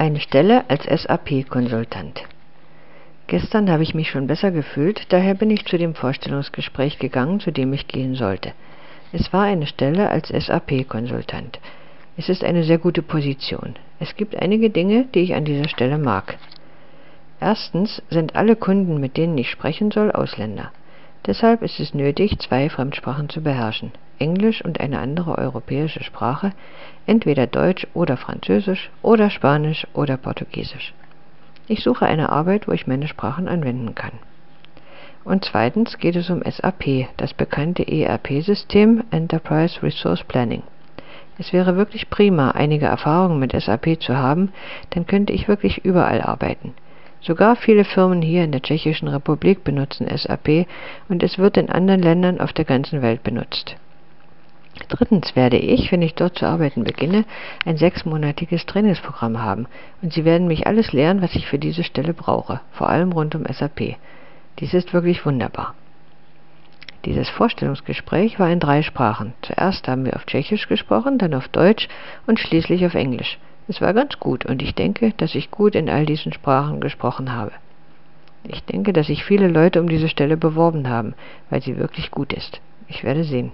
Eine Stelle als SAP-Konsultant. Gestern habe ich mich schon besser gefühlt, daher bin ich zu dem Vorstellungsgespräch gegangen, zu dem ich gehen sollte. Es war eine Stelle als SAP-Konsultant. Es ist eine sehr gute Position. Es gibt einige Dinge, die ich an dieser Stelle mag. Erstens sind alle Kunden, mit denen ich sprechen soll, Ausländer. Deshalb ist es nötig, zwei Fremdsprachen zu beherrschen, Englisch und eine andere europäische Sprache, entweder Deutsch oder Französisch oder Spanisch oder Portugiesisch. Ich suche eine Arbeit, wo ich meine Sprachen anwenden kann. Und zweitens geht es um SAP, das bekannte ERP-System Enterprise Resource Planning. Es wäre wirklich prima, einige Erfahrungen mit SAP zu haben, dann könnte ich wirklich überall arbeiten. Sogar viele Firmen hier in der Tschechischen Republik benutzen SAP und es wird in anderen Ländern auf der ganzen Welt benutzt. Drittens werde ich, wenn ich dort zu arbeiten beginne, ein sechsmonatiges Trainingsprogramm haben und Sie werden mich alles lehren, was ich für diese Stelle brauche, vor allem rund um SAP. Dies ist wirklich wunderbar. Dieses Vorstellungsgespräch war in drei Sprachen. Zuerst haben wir auf Tschechisch gesprochen, dann auf Deutsch und schließlich auf Englisch. Es war ganz gut und ich denke, dass ich gut in all diesen Sprachen gesprochen habe. Ich denke, dass sich viele Leute um diese Stelle beworben haben, weil sie wirklich gut ist. Ich werde sehen.